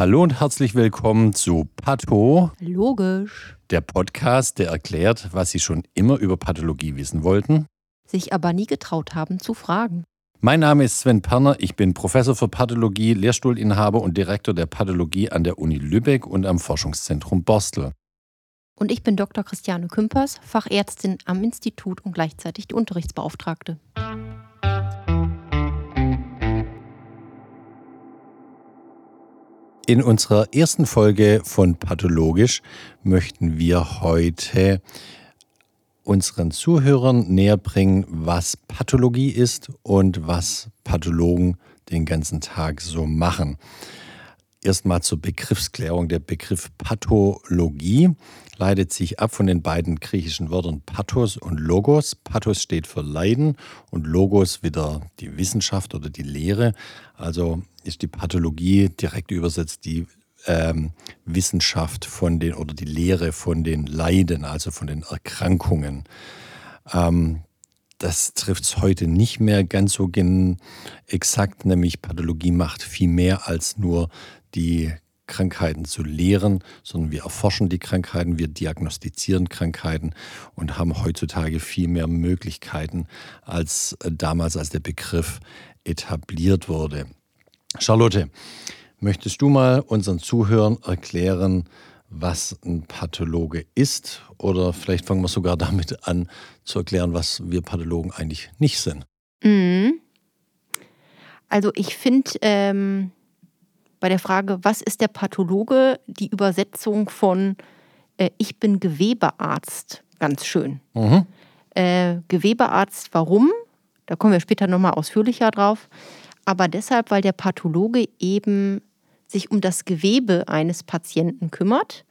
Hallo und herzlich willkommen zu Patho, Logisch. der Podcast, der erklärt, was Sie schon immer über Pathologie wissen wollten. Sich aber nie getraut haben zu fragen. Mein Name ist Sven Perner, ich bin Professor für Pathologie, Lehrstuhlinhaber und Direktor der Pathologie an der Uni Lübeck und am Forschungszentrum Borstel. Und ich bin Dr. Christiane Kümpers, Fachärztin am Institut und gleichzeitig die Unterrichtsbeauftragte. In unserer ersten Folge von Pathologisch möchten wir heute unseren Zuhörern näher bringen, was Pathologie ist und was Pathologen den ganzen Tag so machen. Erstmal zur Begriffsklärung. Der Begriff Pathologie leitet sich ab von den beiden griechischen Wörtern Pathos und Logos. Pathos steht für Leiden und Logos wieder die Wissenschaft oder die Lehre. Also ist die Pathologie direkt übersetzt die ähm, Wissenschaft von den oder die Lehre von den Leiden, also von den Erkrankungen. Ähm, das trifft es heute nicht mehr ganz so exakt, nämlich Pathologie macht viel mehr als nur die Krankheiten zu lehren, sondern wir erforschen die Krankheiten, wir diagnostizieren Krankheiten und haben heutzutage viel mehr Möglichkeiten als damals, als der Begriff etabliert wurde. Charlotte, möchtest du mal unseren Zuhörern erklären, was ein Pathologe ist? Oder vielleicht fangen wir sogar damit an zu erklären, was wir Pathologen eigentlich nicht sind. Mhm. Also ich finde ähm, bei der Frage, was ist der Pathologe, die Übersetzung von äh, ich bin Gewebearzt ganz schön. Mhm. Äh, Gewebearzt, warum? Da kommen wir später nochmal ausführlicher drauf aber deshalb, weil der Pathologe eben sich um das Gewebe eines Patienten kümmert.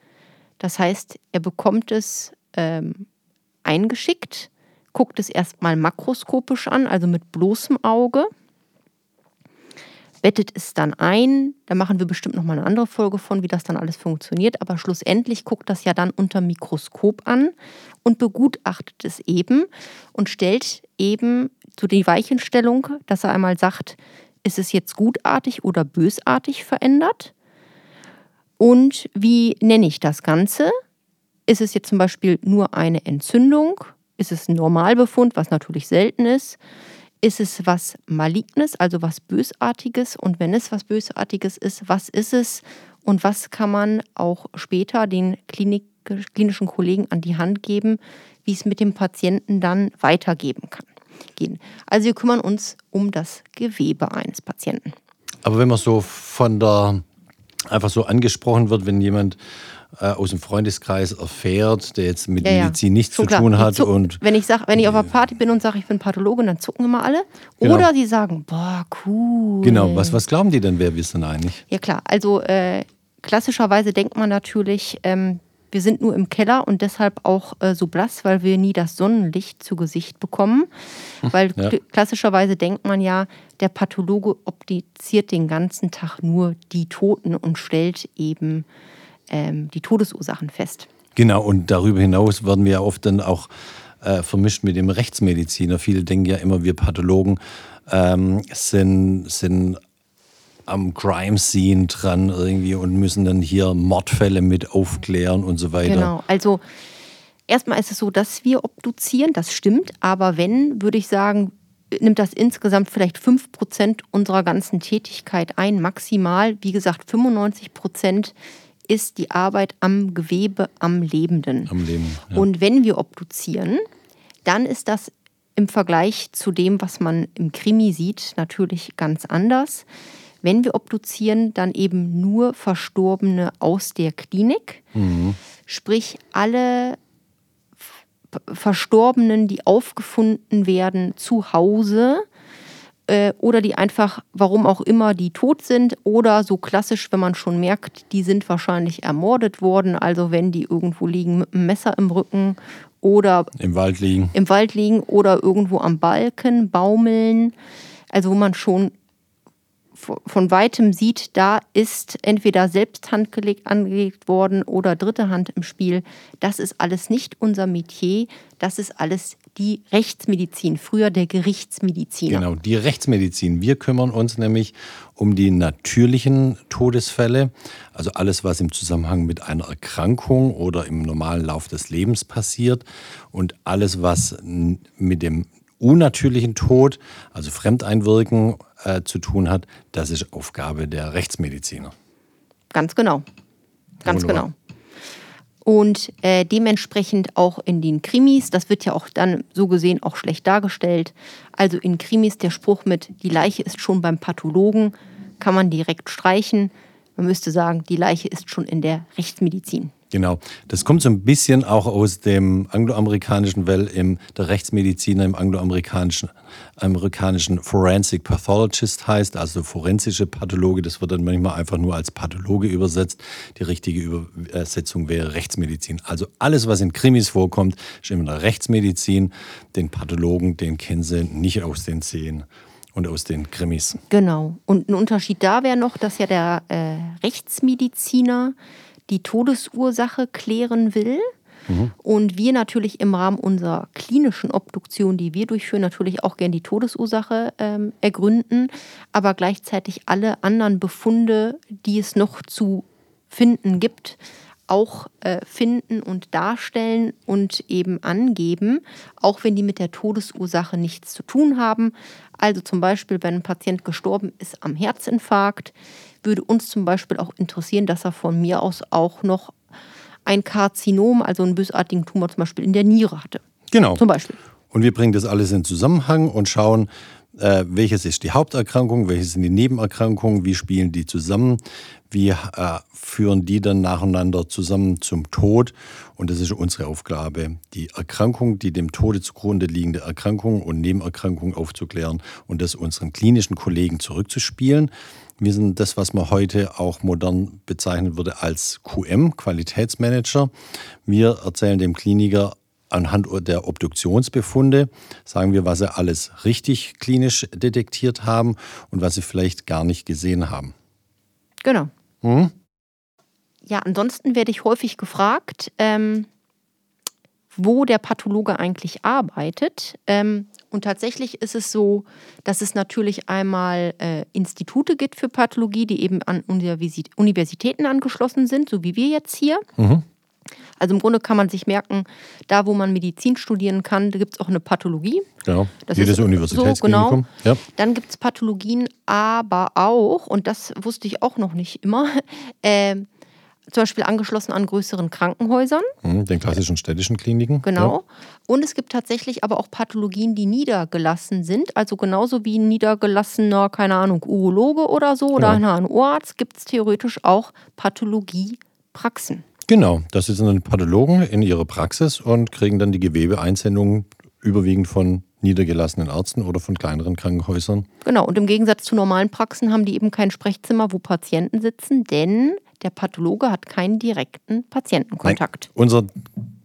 Das heißt, er bekommt es ähm, eingeschickt, guckt es erstmal makroskopisch an, also mit bloßem Auge, bettet es dann ein. Da machen wir bestimmt noch mal eine andere Folge von, wie das dann alles funktioniert. Aber schlussendlich guckt das ja dann unter Mikroskop an und begutachtet es eben und stellt eben so die Weichenstellung, dass er einmal sagt, ist es jetzt gutartig oder bösartig verändert? Und wie nenne ich das Ganze? Ist es jetzt zum Beispiel nur eine Entzündung? Ist es ein Normalbefund, was natürlich selten ist? Ist es was Malignes, also was Bösartiges? Und wenn es was Bösartiges ist, was ist es? Und was kann man auch später den Klinik, klinischen Kollegen an die Hand geben, wie es mit dem Patienten dann weitergeben kann? Gehen. Also wir kümmern uns um das Gewebe eines Patienten. Aber wenn man so von der einfach so angesprochen wird, wenn jemand aus dem Freundeskreis erfährt, der jetzt mit ja, Medizin nichts zu klar. tun hat. Zuck, und wenn ich sag, wenn ich auf einer Party bin und sage, ich bin Pathologe, dann zucken immer alle. Genau. Oder sie sagen, boah, cool. Genau, was, was glauben die denn, wer wir sind eigentlich? Ja klar, also äh, klassischerweise denkt man natürlich, ähm, wir sind nur im Keller und deshalb auch äh, so blass, weil wir nie das Sonnenlicht zu Gesicht bekommen. Weil ja. klassischerweise denkt man ja, der Pathologe optiziert den ganzen Tag nur die Toten und stellt eben ähm, die Todesursachen fest. Genau, und darüber hinaus werden wir ja oft dann auch äh, vermischt mit dem Rechtsmediziner. Viele denken ja immer, wir Pathologen ähm, sind, sind am Crime Scene dran irgendwie und müssen dann hier Mordfälle mit aufklären und so weiter. Genau, also erstmal ist es so, dass wir obduzieren, das stimmt, aber wenn, würde ich sagen, nimmt das insgesamt vielleicht 5% unserer ganzen Tätigkeit ein, maximal. Wie gesagt, 95% ist die Arbeit am Gewebe, am Lebenden. Am Leben. Ja. Und wenn wir obduzieren, dann ist das im Vergleich zu dem, was man im Krimi sieht, natürlich ganz anders. Wenn wir obduzieren, dann eben nur Verstorbene aus der Klinik, mhm. sprich alle Verstorbenen, die aufgefunden werden zu Hause äh, oder die einfach, warum auch immer, die tot sind oder so klassisch, wenn man schon merkt, die sind wahrscheinlich ermordet worden, also wenn die irgendwo liegen mit einem Messer im Rücken oder im Wald liegen, im Wald liegen oder irgendwo am Balken baumeln, also wo man schon von weitem sieht, da ist entweder selbst Hand gelegt, angelegt worden oder dritte Hand im Spiel. Das ist alles nicht unser Metier, das ist alles die Rechtsmedizin, früher der Gerichtsmedizin. Genau, die Rechtsmedizin. Wir kümmern uns nämlich um die natürlichen Todesfälle, also alles, was im Zusammenhang mit einer Erkrankung oder im normalen Lauf des Lebens passiert und alles, was mit dem unnatürlichen Tod, also Fremdeinwirken äh, zu tun hat, das ist Aufgabe der Rechtsmediziner. Ganz genau. Ganz Wunderbar. genau. Und äh, dementsprechend auch in den Krimis, das wird ja auch dann so gesehen auch schlecht dargestellt. Also in Krimis der Spruch mit, die Leiche ist schon beim Pathologen, kann man direkt streichen. Man müsste sagen, die Leiche ist schon in der Rechtsmedizin. Genau. Das kommt so ein bisschen auch aus dem angloamerikanischen, weil im, der Rechtsmediziner im angloamerikanischen amerikanischen Forensic Pathologist heißt, also forensische Pathologe. Das wird dann manchmal einfach nur als Pathologe übersetzt. Die richtige Übersetzung wäre Rechtsmedizin. Also alles, was in Krimis vorkommt, ist immer eine Rechtsmedizin. Den Pathologen, den kennen sie nicht aus den Szenen und aus den Krimis. Genau. Und ein Unterschied da wäre noch, dass ja der äh, Rechtsmediziner die Todesursache klären will. Und wir natürlich im Rahmen unserer klinischen Obduktion, die wir durchführen, natürlich auch gern die Todesursache ähm, ergründen, aber gleichzeitig alle anderen Befunde, die es noch zu finden gibt, auch äh, finden und darstellen und eben angeben, auch wenn die mit der Todesursache nichts zu tun haben. Also zum Beispiel, wenn ein Patient gestorben ist am Herzinfarkt, würde uns zum Beispiel auch interessieren, dass er von mir aus auch noch ein Karzinom, also einen bösartigen Tumor zum Beispiel in der Niere hatte. Genau. Zum Beispiel. Und wir bringen das alles in Zusammenhang und schauen, äh, welches ist die Haupterkrankung, welches sind die Nebenerkrankungen, wie spielen die zusammen, wie äh, führen die dann nacheinander zusammen zum Tod. Und das ist unsere Aufgabe, die Erkrankung, die dem Tode zugrunde liegende Erkrankung und Nebenerkrankungen aufzuklären und das unseren klinischen Kollegen zurückzuspielen. Wir sind das, was man heute auch modern bezeichnen würde als QM, Qualitätsmanager. Wir erzählen dem Kliniker anhand der Obduktionsbefunde, sagen wir, was sie alles richtig klinisch detektiert haben und was sie vielleicht gar nicht gesehen haben. Genau. Hm? Ja, ansonsten werde ich häufig gefragt, ähm, wo der Pathologe eigentlich arbeitet. Ähm, und tatsächlich ist es so, dass es natürlich einmal äh, Institute gibt für Pathologie, die eben an Universitäten angeschlossen sind, so wie wir jetzt hier. Mhm. Also im Grunde kann man sich merken, da wo man Medizin studieren kann, da gibt es auch eine Pathologie. Genau, das jedes ist Universitätsklinikum. So, genau. Ja. Dann gibt es Pathologien, aber auch, und das wusste ich auch noch nicht immer, äh, zum Beispiel angeschlossen an größeren Krankenhäusern. Mhm, den klassischen städtischen Kliniken. Genau. Ja. Und es gibt tatsächlich aber auch Pathologien, die niedergelassen sind. Also genauso wie ein niedergelassener, keine Ahnung, Urologe oder so oder genau. ein HNO-Arzt gibt es theoretisch auch Pathologiepraxen. Genau, das sind dann Pathologen in ihrer Praxis und kriegen dann die Gewebeeinsendungen überwiegend von niedergelassenen Ärzten oder von kleineren Krankenhäusern. Genau, und im Gegensatz zu normalen Praxen haben die eben kein Sprechzimmer, wo Patienten sitzen, denn der Pathologe hat keinen direkten Patientenkontakt. Nein, unser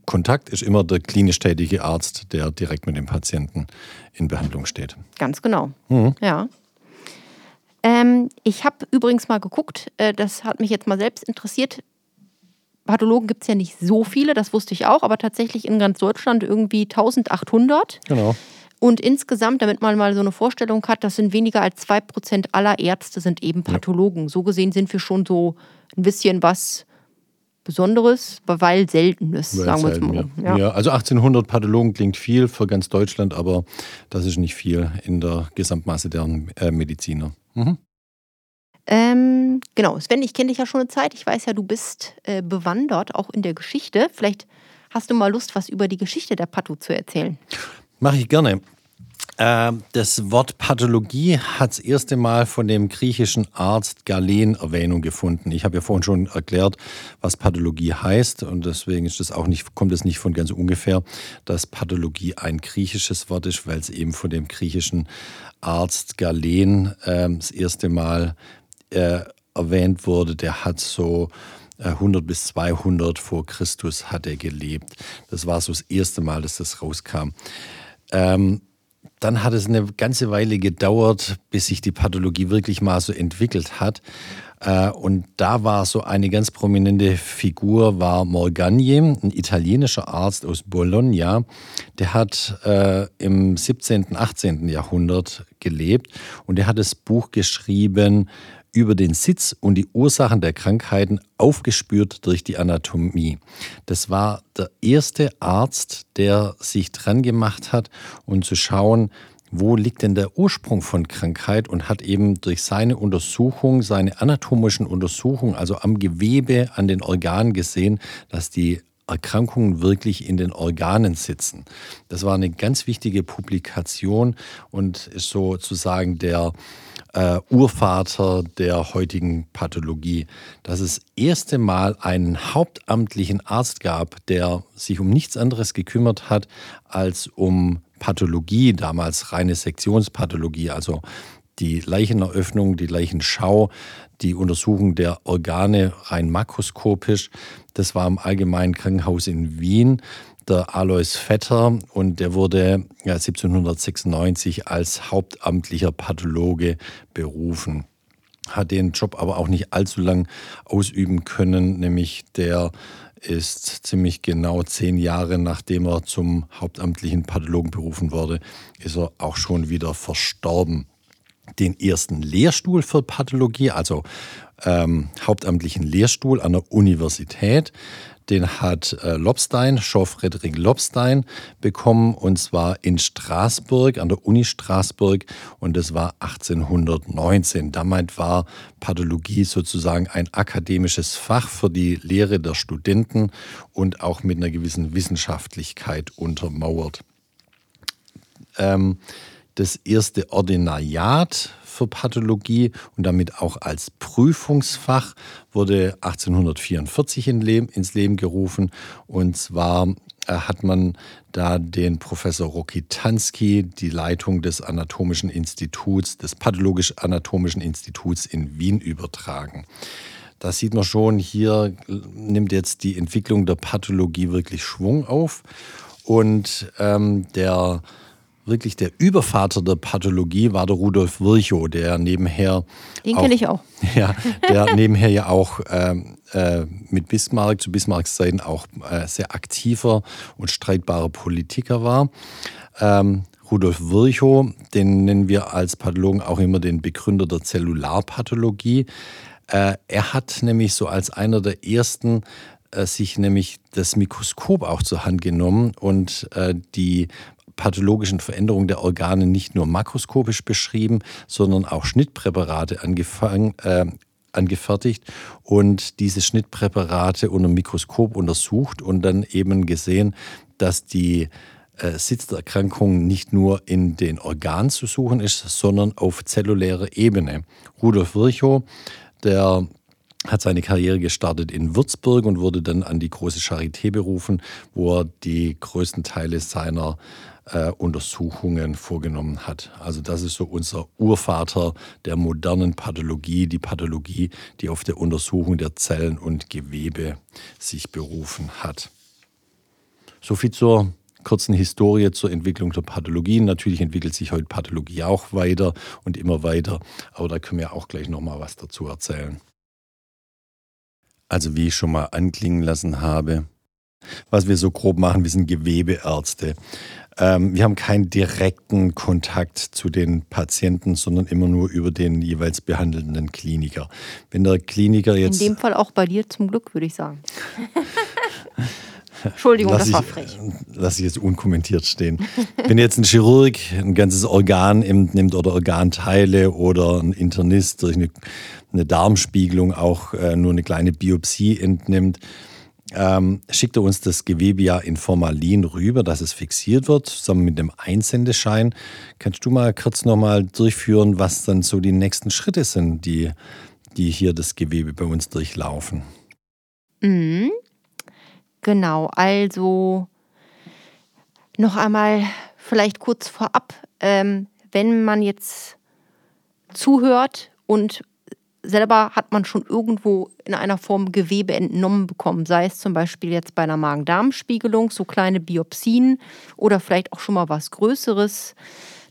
Kontakt ist immer der klinisch tätige Arzt, der direkt mit dem Patienten in Behandlung steht. Ganz genau. Mhm. Ja. Ähm, ich habe übrigens mal geguckt, äh, das hat mich jetzt mal selbst interessiert. Pathologen gibt es ja nicht so viele, das wusste ich auch, aber tatsächlich in ganz Deutschland irgendwie 1800. Genau. Und insgesamt, damit man mal so eine Vorstellung hat, das sind weniger als 2% aller Ärzte sind eben Pathologen. Ja. So gesehen sind wir schon so ein bisschen was Besonderes, weil selten ist, weil sagen wir selten, mal. Ja. ja. also 1800 Pathologen klingt viel für ganz Deutschland, aber das ist nicht viel in der Gesamtmasse der äh, Mediziner. Mhm. Ähm, genau, Sven, ich kenne dich ja schon eine Zeit. Ich weiß ja, du bist äh, bewandert, auch in der Geschichte. Vielleicht hast du mal Lust, was über die Geschichte der Patho zu erzählen. Mache ich gerne. Ähm, das Wort Pathologie hat das erste Mal von dem griechischen Arzt Galen Erwähnung gefunden. Ich habe ja vorhin schon erklärt, was Pathologie heißt und deswegen ist das auch nicht, kommt es nicht von ganz ungefähr, dass Pathologie ein griechisches Wort ist, weil es eben von dem griechischen Arzt Galen äh, das erste Mal äh, erwähnt wurde. Der hat so 100 äh, bis 200 vor Christus hat er gelebt. Das war so das erste Mal, dass das rauskam. Ähm, dann hat es eine ganze Weile gedauert, bis sich die Pathologie wirklich mal so entwickelt hat. Äh, und da war so eine ganz prominente Figur, war Morgagni, ein italienischer Arzt aus Bologna. Der hat äh, im 17., 18. Jahrhundert gelebt und der hat das Buch geschrieben über den Sitz und die Ursachen der Krankheiten aufgespürt durch die Anatomie. Das war der erste Arzt, der sich dran gemacht hat und um zu schauen, wo liegt denn der Ursprung von Krankheit und hat eben durch seine Untersuchung, seine anatomischen Untersuchungen, also am Gewebe, an den Organen gesehen, dass die Erkrankungen wirklich in den Organen sitzen. Das war eine ganz wichtige Publikation und ist sozusagen der äh, Urvater der heutigen Pathologie. Dass es erste Mal einen hauptamtlichen Arzt gab, der sich um nichts anderes gekümmert hat als um Pathologie, damals reine Sektionspathologie, also die Leicheneröffnung, die Leichenschau, die Untersuchung der Organe rein makroskopisch. Das war im Allgemeinen Krankenhaus in Wien der Alois Vetter und der wurde 1796 als hauptamtlicher Pathologe berufen hat den Job aber auch nicht allzu lang ausüben können, nämlich der ist ziemlich genau zehn Jahre nachdem er zum hauptamtlichen Pathologen berufen wurde, ist er auch schon wieder verstorben. Den ersten Lehrstuhl für Pathologie, also ähm, hauptamtlichen Lehrstuhl an der Universität, den hat äh, Lobstein, Jean-Frédéric Lobstein bekommen und zwar in Straßburg, an der Uni Straßburg und das war 1819. Damit war Pathologie sozusagen ein akademisches Fach für die Lehre der Studenten und auch mit einer gewissen Wissenschaftlichkeit untermauert. Ähm, das erste Ordinariat für Pathologie und damit auch als Prüfungsfach wurde 1844 in Leben, ins Leben gerufen. Und zwar äh, hat man da den Professor Rokitanski die Leitung des Anatomischen Instituts, des Pathologisch-Anatomischen Instituts in Wien übertragen. Da sieht man schon, hier nimmt jetzt die Entwicklung der Pathologie wirklich Schwung auf. Und ähm, der wirklich der Übervater der Pathologie war der Rudolf Virchow, der nebenher. Den kenne ich auch. Ja, der nebenher ja auch äh, äh, mit Bismarck zu Bismarcks Zeiten auch äh, sehr aktiver und streitbarer Politiker war. Ähm, Rudolf Virchow, den nennen wir als Pathologen auch immer den Begründer der Zellularpathologie. Äh, er hat nämlich so als einer der ersten äh, sich nämlich das Mikroskop auch zur Hand genommen und äh, die pathologischen Veränderungen der Organe nicht nur makroskopisch beschrieben, sondern auch Schnittpräparate angefangen, äh, angefertigt und diese Schnittpräparate unter dem Mikroskop untersucht und dann eben gesehen, dass die äh, Sitz der Erkrankung nicht nur in den Organen zu suchen ist, sondern auf zellulärer Ebene. Rudolf Virchow, der hat seine Karriere gestartet in Würzburg und wurde dann an die große Charité berufen, wo er die größten Teile seiner äh, Untersuchungen vorgenommen hat. Also das ist so unser Urvater der modernen Pathologie, die Pathologie, die auf der Untersuchung der Zellen und Gewebe sich berufen hat. Soviel zur kurzen Historie zur Entwicklung der Pathologie. Natürlich entwickelt sich heute Pathologie auch weiter und immer weiter, aber da können wir auch gleich noch mal was dazu erzählen. Also wie ich schon mal anklingen lassen habe, was wir so grob machen, wir sind Gewebeärzte. Ähm, wir haben keinen direkten Kontakt zu den Patienten, sondern immer nur über den jeweils behandelnden Kliniker. Wenn der Kliniker jetzt. In dem Fall auch bei dir zum Glück, würde ich sagen. Entschuldigung, lass das war frech. Lass ich jetzt unkommentiert stehen. Wenn jetzt ein Chirurg ein ganzes Organ nimmt oder Organteile oder ein Internist durch eine, eine Darmspiegelung auch äh, nur eine kleine Biopsie entnimmt, ähm, schickt er uns das Gewebe ja in Formalin rüber, dass es fixiert wird, zusammen mit dem Einsendeschein. Kannst du mal kurz nochmal durchführen, was dann so die nächsten Schritte sind, die, die hier das Gewebe bei uns durchlaufen? Mhm. Genau, also noch einmal vielleicht kurz vorab, ähm, wenn man jetzt zuhört und selber hat man schon irgendwo in einer Form Gewebe entnommen bekommen, sei es zum Beispiel jetzt bei einer Magen-Darm-Spiegelung, so kleine Biopsien oder vielleicht auch schon mal was Größeres,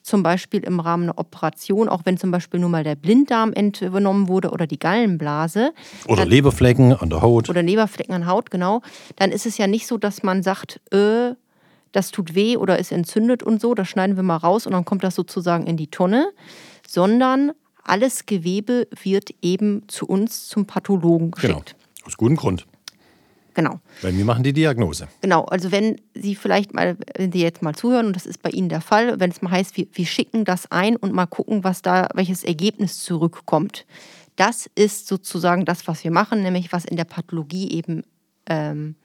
zum Beispiel im Rahmen einer Operation, auch wenn zum Beispiel nur mal der Blinddarm entnommen wurde oder die Gallenblase. Oder dann, Leberflecken an der Haut. Oder Leberflecken an Haut, genau. Dann ist es ja nicht so, dass man sagt, äh, das tut weh oder ist entzündet und so, das schneiden wir mal raus und dann kommt das sozusagen in die Tonne, sondern alles Gewebe wird eben zu uns zum Pathologen Genau. geschickt. Aus gutem Grund. Genau. Weil wir machen die Diagnose. Genau, also wenn Sie vielleicht mal, wenn Sie jetzt mal zuhören, und das ist bei Ihnen der Fall, wenn es mal heißt, wir, wir schicken das ein und mal gucken, was da, welches Ergebnis zurückkommt. Das ist sozusagen das, was wir machen, nämlich was in der Pathologie eben ähm,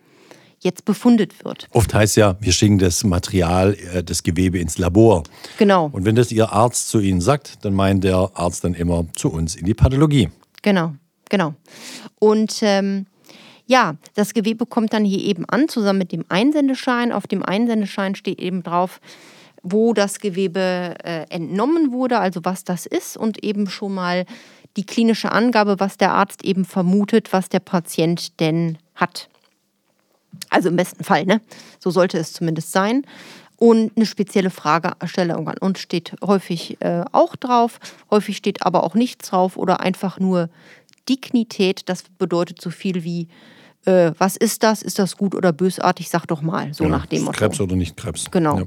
jetzt befundet wird. Oft heißt ja, wir schicken das Material, äh, das Gewebe ins Labor. Genau, Und wenn das Ihr Arzt zu Ihnen sagt, dann meint der Arzt dann immer zu uns in die Pathologie. genau, genau. Und ähm, ja, das Gewebe kommt dann hier eben an, zusammen mit dem Einsendeschein. Auf dem Einsendeschein steht eben drauf, wo das Gewebe äh, entnommen wurde, also was das ist und eben schon mal die klinische Angabe, was der Arzt eben vermutet, was der Patient denn hat. Also im besten Fall, ne? So sollte es zumindest sein. Und eine spezielle Fragestellung an uns steht häufig äh, auch drauf. Häufig steht aber auch nichts drauf oder einfach nur Dignität. Das bedeutet so viel wie, äh, was ist das? Ist das gut oder bösartig? Sag doch mal, so Genau. nach dem Motto. Krebs oder nicht Krebs. Genau. Ja.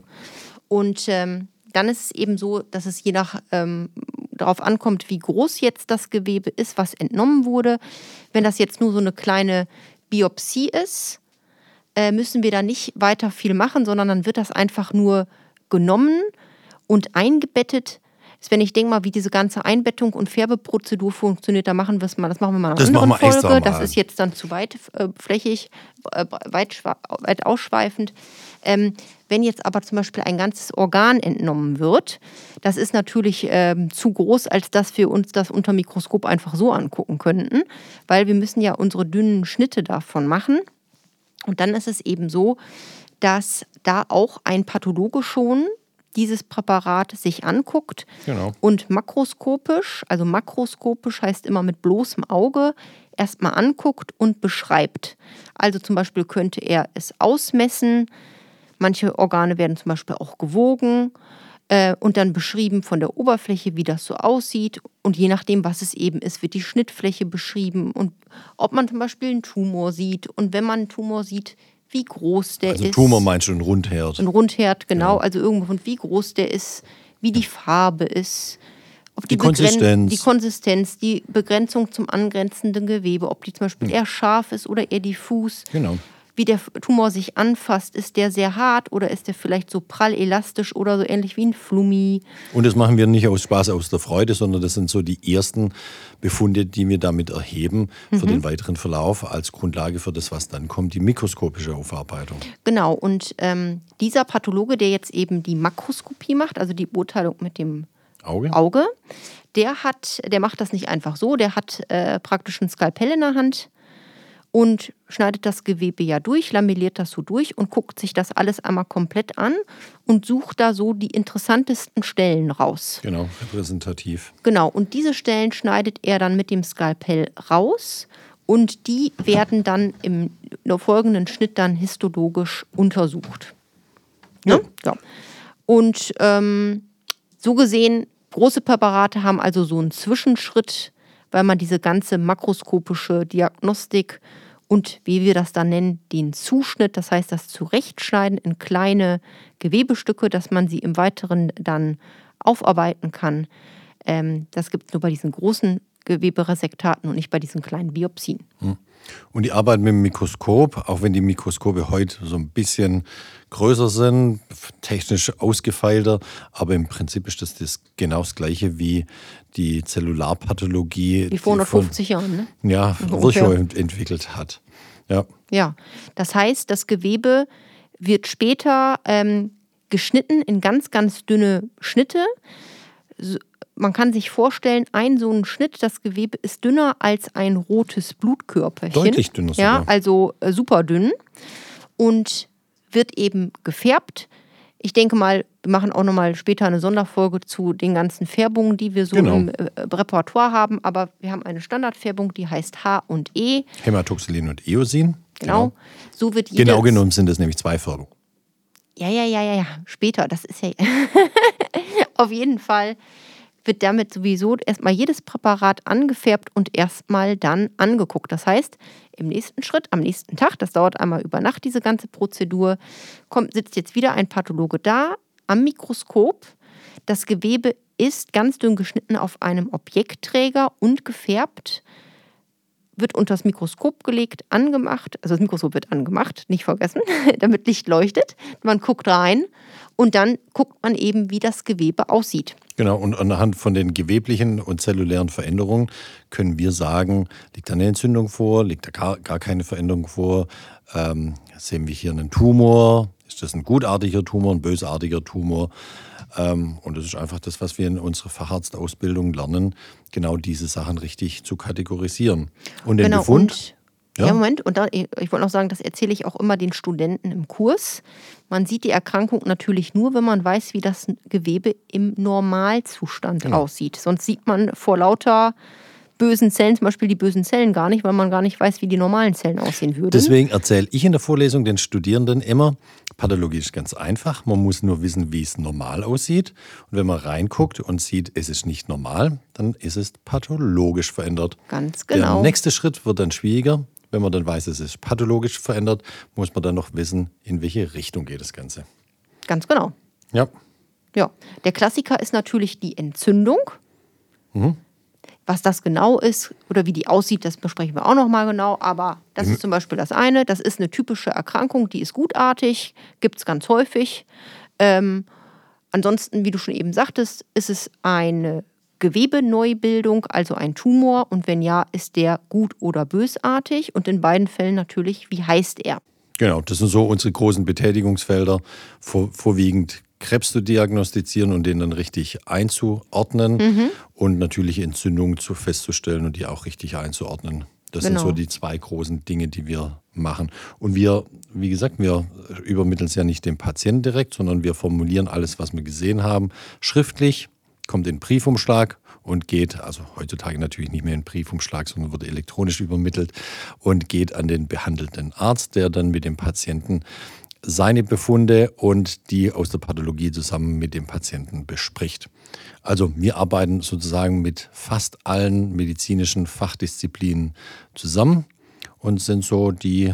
Und ähm, dann ist es eben so, dass es je nach ähm, darauf ankommt, wie groß jetzt das Gewebe ist, was entnommen wurde. Wenn das jetzt nur so eine kleine Biopsie ist, äh, müssen wir da nicht weiter viel machen, sondern dann wird das einfach nur genommen und eingebettet. Wenn ich denke mal, wie diese ganze Einbettung und Färbeprozedur funktioniert, da machen wir es mal, das machen wir mal in einer anderen Folge. Das ist jetzt dann zu weitflächig, äh, weit, schwa- weit ausschweifend. Ähm, wenn jetzt aber zum Beispiel ein ganzes Organ entnommen wird, das ist natürlich ähm, zu groß, als dass wir uns das unter Mikroskop einfach so angucken könnten, weil wir müssen ja unsere dünnen Schnitte davon machen. Und dann ist es eben so, dass da auch ein Pathologe schon dieses Präparat sich anguckt Genau. und makroskopisch, also makroskopisch heißt immer mit bloßem Auge, erstmal anguckt und beschreibt. Also zum Beispiel könnte er es ausmessen, manche Organe werden zum Beispiel auch gewogen äh, und dann beschrieben von der Oberfläche, wie das so aussieht. Und je nachdem, was es eben ist, wird die Schnittfläche beschrieben und ob man zum Beispiel einen Tumor sieht. Und wenn man einen Tumor sieht, wie groß der Also ist. Tumor meinst du ein Rundherd. Ein Rundherd, genau. Also irgendwo von wie groß der ist, wie die Farbe ist. Ob Die Begren- Konsistenz. Die Konsistenz, die Begrenzung zum angrenzenden Gewebe, ob die zum Beispiel eher scharf ist oder eher diffus. Genau. Wie der Tumor sich anfasst, ist der sehr hart oder ist der vielleicht so prall elastisch oder so ähnlich wie ein Flummi. Und das machen wir nicht aus Spaß, aus der Freude, sondern das sind so die ersten Befunde, die wir damit erheben für Mhm. den weiteren Verlauf als Grundlage für das, was dann kommt, die mikroskopische Aufarbeitung. Genau, und ähm, dieser Pathologe, der jetzt eben die Makroskopie macht, also die Beurteilung mit dem Auge? Auge, der hat, der macht das nicht einfach so, der hat äh, praktisch ein Skalpell in der Hand und schneidet das Gewebe ja durch, lamelliert das so durch und guckt sich das alles einmal komplett an und sucht da so die interessantesten Stellen raus. Genau, repräsentativ. Genau, und diese Stellen schneidet er dann mit dem Skalpell raus und die werden dann im folgenden Schnitt dann histologisch untersucht. Ne? Ja. Und ähm, so gesehen, große Präparate haben also so einen Zwischenschritt, weil man diese ganze makroskopische Diagnostik und wie wir das dann nennen, den Zuschnitt, das heißt das Zurechtschneiden in kleine Gewebestücke, dass man sie im Weiteren dann aufarbeiten kann. Ähm, das gibt es nur bei diesen großen Geweberesektaten und nicht bei diesen kleinen Biopsien. Und die Arbeit mit dem Mikroskop, auch wenn die Mikroskope heute so ein bisschen größer sind, technisch ausgefeilter, aber im Prinzip ist das, das genau das Gleiche wie die Zellularpathologie, Wie vor die von- 150 Jahren, ne? ja. Virchow ent- entwickelt hat. Ja, Ja, das heißt, das Gewebe wird später ähm, geschnitten in ganz, ganz dünne Schnitte. Man kann sich vorstellen, ein so ein Schnitt, das Gewebe ist dünner als ein rotes Blutkörperchen. Deutlich dünner Ja, sogar. also äh, super dünn. Und wird eben gefärbt Ich denke mal, wir machen auch nochmal später eine Sonderfolge zu den ganzen Färbungen, die wir so Genau. im äh, Repertoire haben. Aber wir haben eine Standardfärbung, die heißt H und E. Hämatoxylin und Eosin. Genau. So wird Genau genommen sind es nämlich zwei Färbungen. Ja, ja, ja, ja, ja. Später, das ist ja. Auf jeden Fall wird damit sowieso erstmal jedes Präparat angefärbt und erstmal dann angeguckt. Das heißt, im nächsten Schritt, am nächsten Tag, das dauert einmal über Nacht, diese ganze Prozedur, kommt, sitzt jetzt wieder ein Pathologe da am Mikroskop. Das Gewebe ist ganz dünn geschnitten auf einem Objektträger und gefärbt wird unter das Mikroskop gelegt, angemacht. Also das Mikroskop wird angemacht, nicht vergessen, damit Licht leuchtet. Man guckt rein und dann guckt man eben, wie das Gewebe aussieht. Genau, und anhand von den geweblichen und zellulären Veränderungen können wir sagen, liegt da eine Entzündung vor, liegt da gar, gar keine Veränderung vor, ähm, sehen wir hier einen Tumor, ist das ein gutartiger Tumor, ein bösartiger Tumor. Ähm, und das ist einfach das, was wir in unserer Facharztausbildung lernen, genau diese Sachen richtig zu kategorisieren. Und den genau. Befund, Und, Ja. ja. Moment. Und da, ich wollte noch sagen, das erzähle ich auch immer den Studenten im Kurs. Man sieht die Erkrankung natürlich nur, wenn man weiß, wie das Gewebe im Normalzustand Genau. aussieht. Sonst sieht man vor lauter bösen Zellen, zum Beispiel die bösen Zellen gar nicht, weil man gar nicht weiß, wie die normalen Zellen aussehen würden. Deswegen erzähle ich in der Vorlesung den Studierenden immer, Pathologie ist ganz einfach. Man muss nur wissen, wie es normal aussieht. Und wenn man reinguckt und sieht, es ist nicht normal, dann ist es pathologisch verändert. Ganz Der genau. nächste Schritt wird dann schwieriger. Wenn man dann weiß, es ist pathologisch verändert, muss man dann noch wissen, in welche Richtung geht das Ganze. Ganz genau. Ja, Ja, der Klassiker ist natürlich die Entzündung. Was das genau ist oder wie die aussieht, das besprechen wir auch noch mal genau. Aber das ist zum Beispiel das eine. Das ist eine typische Erkrankung, die ist gutartig, gibt es ganz häufig. Ähm, ansonsten, wie du schon eben sagtest, ist es eine Gewebeneubildung, also ein Tumor. Und wenn ja, ist der gut oder bösartig. Und in beiden Fällen natürlich, wie heißt er? genau. Das sind so unsere großen Betätigungsfelder. Vor, vorwiegend Krebs zu diagnostizieren und den dann richtig einzuordnen Mhm. und natürlich Entzündungen zu festzustellen und die auch richtig einzuordnen. Das sind Genau. so die zwei großen Dinge, die wir machen. Und wir, wie gesagt, wir übermitteln es ja nicht dem Patienten direkt, sondern wir formulieren alles, was wir gesehen haben, schriftlich, kommt in Briefumschlag und geht, also heutzutage natürlich nicht mehr in Briefumschlag, sondern wird elektronisch übermittelt und geht an den behandelnden Arzt, der dann mit dem Patienten seine Befunde und die aus der Pathologie zusammen mit dem Patienten bespricht. Also wir arbeiten sozusagen mit fast allen medizinischen Fachdisziplinen zusammen und sind so die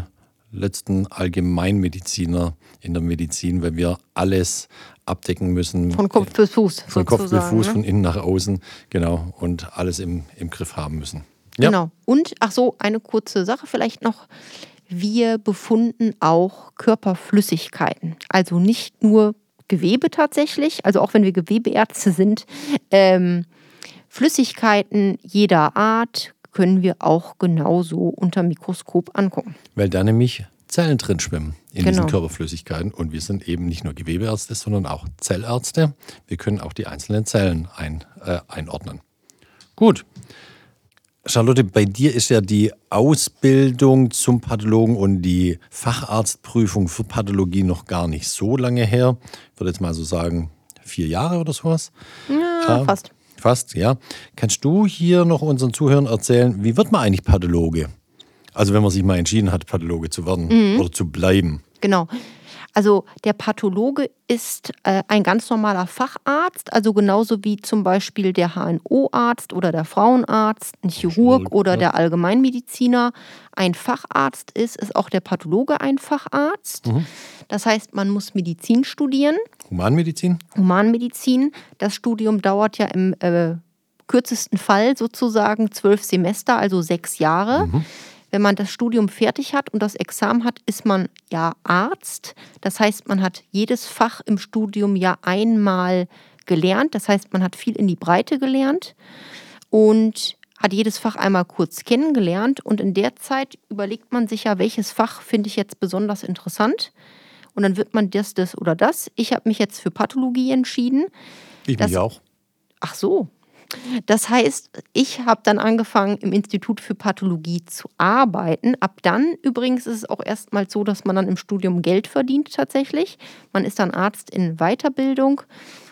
letzten Allgemeinmediziner in der Medizin, weil wir alles abdecken müssen. Von Kopf bis Fuß. von Kopf bis Fuß, ne? von innen nach außen, genau, und alles im, im Griff haben müssen. Ja. Genau. Und, ach so, eine kurze Sache vielleicht noch. Wir befunden auch Körperflüssigkeiten. Also nicht nur Gewebe tatsächlich, also auch wenn wir Gewebeärzte sind, ähm, Flüssigkeiten jeder Art können wir auch genauso unter Mikroskop angucken. Weil da nämlich Zellen drin schwimmen in Genau. diesen Körperflüssigkeiten. Und wir sind eben nicht nur Gewebeärzte, sondern auch Zellärzte. Wir können auch die einzelnen Zellen ein, äh, einordnen. Gut. Charlotte, bei dir ist ja die Ausbildung zum Pathologen und die Facharztprüfung für Pathologie noch gar nicht so lange her. Ich würde jetzt mal so sagen, vier Jahre oder sowas. Ja, fast. Fast, ja. Kannst du hier noch unseren Zuhörern erzählen, wie wird man eigentlich Pathologe? Also wenn man sich mal entschieden hat, Pathologe zu werden oder zu bleiben. Genau. Also der Pathologe ist äh, ein ganz normaler Facharzt, also genauso wie zum Beispiel der HNO-Arzt oder der Frauenarzt, ein Chirurg oder ja. der Allgemeinmediziner ein Facharzt ist, ist auch der Pathologe ein Facharzt. Das heißt, man muss Medizin studieren, Humanmedizin? Humanmedizin. Das Studium dauert ja im äh, kürzesten Fall sozusagen zwölf Semester, also sechs Jahre. Wenn man das Studium fertig hat und das Examen hat, ist man ja Arzt. Das heißt, man hat jedes Fach im Studium ja einmal gelernt. Das heißt, man hat viel in die Breite gelernt und hat jedes Fach einmal kurz kennengelernt. Und in der Zeit überlegt man sich ja, welches Fach finde ich jetzt besonders interessant. Und dann wird man das, das oder das. Ich habe mich jetzt für Pathologie entschieden. Ich Das- mich auch. Ach so. Das heißt, ich habe dann angefangen, im Institut für Pathologie zu arbeiten. Ab dann übrigens ist es auch erstmal so, dass man dann im Studium Geld verdient tatsächlich. Man ist dann Arzt in Weiterbildung.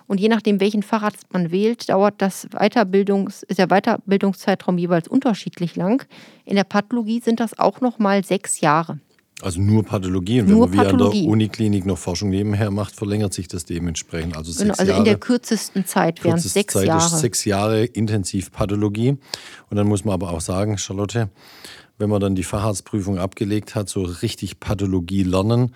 Und je nachdem, welchen Facharzt man wählt, dauert das Weiterbildungs, ist der Weiterbildungszeitraum jeweils unterschiedlich lang. In der Pathologie sind das auch noch mal sechs Jahre. Also nur Pathologie. Und Nur wenn man Pathologie. wie an der Uniklinik noch Forschung nebenher macht, verlängert sich das dementsprechend. Also sechs Genau, also Jahre. in der kürzesten Zeit wären es sechs Zeit Jahre. ist sechs Jahre intensiv Pathologie. Und dann muss man aber auch sagen, Charlotte, wenn man dann die Facharztprüfung abgelegt hat, so richtig Pathologie lernen,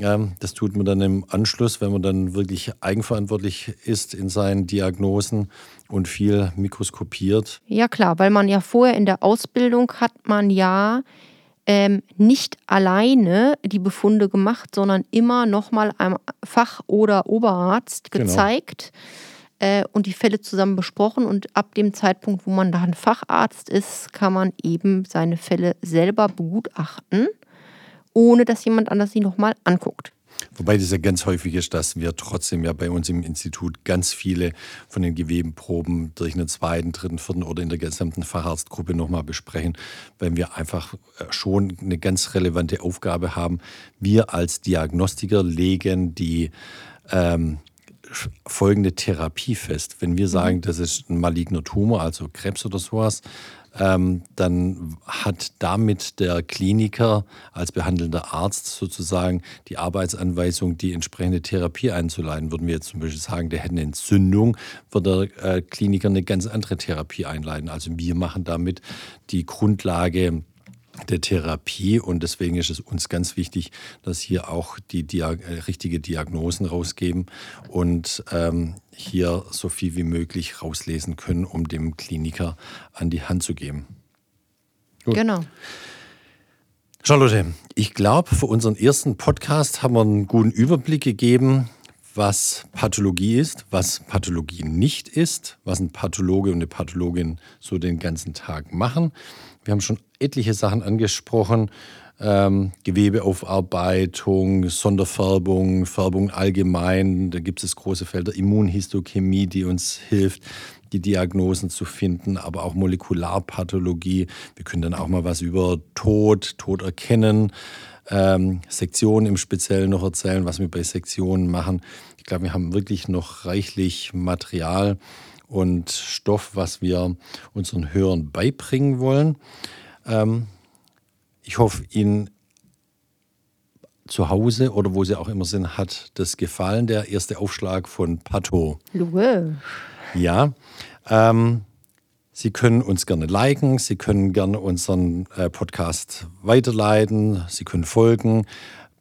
ähm, das tut man dann im Anschluss, wenn man dann wirklich eigenverantwortlich ist in seinen Diagnosen und viel mikroskopiert. Ja klar, weil man ja vorher in der Ausbildung hat man ja ähm, nicht alleine die Befunde gemacht, sondern immer nochmal einem Fach- oder Oberarzt Genau. gezeigt äh, und die Fälle zusammen besprochen. Und ab dem Zeitpunkt, wo man dann Facharzt ist, kann man eben seine Fälle selber begutachten, ohne dass jemand anders sie nochmal anguckt. Wobei das ja ganz häufig ist, dass wir trotzdem ja bei uns im Institut ganz viele von den Gewebenproben durch einen zweiten, dritten, vierten oder in der gesamten Facharztgruppe nochmal besprechen, weil wir einfach äh, schon eine ganz relevante Aufgabe haben. Wir als Diagnostiker legen die ähm, folgende Therapie fest. Wenn wir sagen, das ist ein maligner Tumor, also Krebs oder sowas, ähm, dann hat damit der Kliniker als behandelnder Arzt sozusagen die Arbeitsanweisung, die entsprechende Therapie einzuleiten. Würden wir jetzt zum Beispiel sagen, der hätte eine Entzündung, wird der äh, Kliniker eine ganz andere Therapie einleiten. Also wir machen damit die Grundlage der Therapie und deswegen ist es uns ganz wichtig, dass hier auch die Diag äh, richtige Diagnosen rausgeben und ähm, hier so viel wie möglich rauslesen können, um dem Kliniker an die Hand zu geben. Gut. Genau. Charlotte, ich glaube, für unseren ersten Podcast haben wir einen guten Überblick gegeben, was Pathologie ist, was Pathologie nicht ist, was ein Pathologe und eine Pathologin so den ganzen Tag machen. Wir haben schon etliche Sachen angesprochen. Ähm, Gewebeaufarbeitung, Sonderfärbung, Färbung allgemein. Da gibt es große Felder Immunhistochemie, die uns hilft, die Diagnosen zu finden, aber auch Molekularpathologie. Wir können dann auch mal was über Tod, Tod erkennen, ähm, Sektionen im Speziellen noch erzählen, was wir bei Sektionen machen. Ich glaube, wir haben wirklich noch reichlich Material und Stoff, was wir unseren Hörern beibringen wollen. Ähm, ich hoffe, Ihnen zu Hause oder wo Sie auch immer sind, hat das gefallen, der erste Aufschlag von Pato. Logisch. Ja, ähm, Sie können uns gerne liken, Sie können gerne unseren äh, Podcast weiterleiten, Sie können folgen,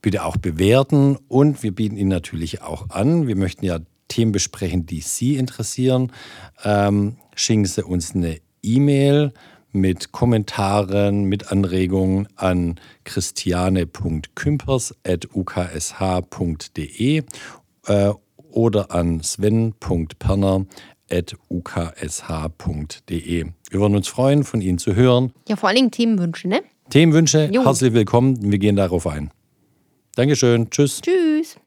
bitte auch bewerten und wir bieten Ihnen natürlich auch an, wir möchten ja Themen besprechen, die Sie interessieren. Ähm, schicken Sie uns eine E-Mail mit Kommentaren, mit Anregungen an christiane.kümpers.uksh.de äh, oder an sven.perner.uksh.de. Wir würden uns freuen, von Ihnen zu hören. Ja, vor allen Dingen Themenwünsche, ne? Themenwünsche, Jo. herzlich willkommen. Wir gehen darauf ein. Dankeschön. Tschüss. Tschüss.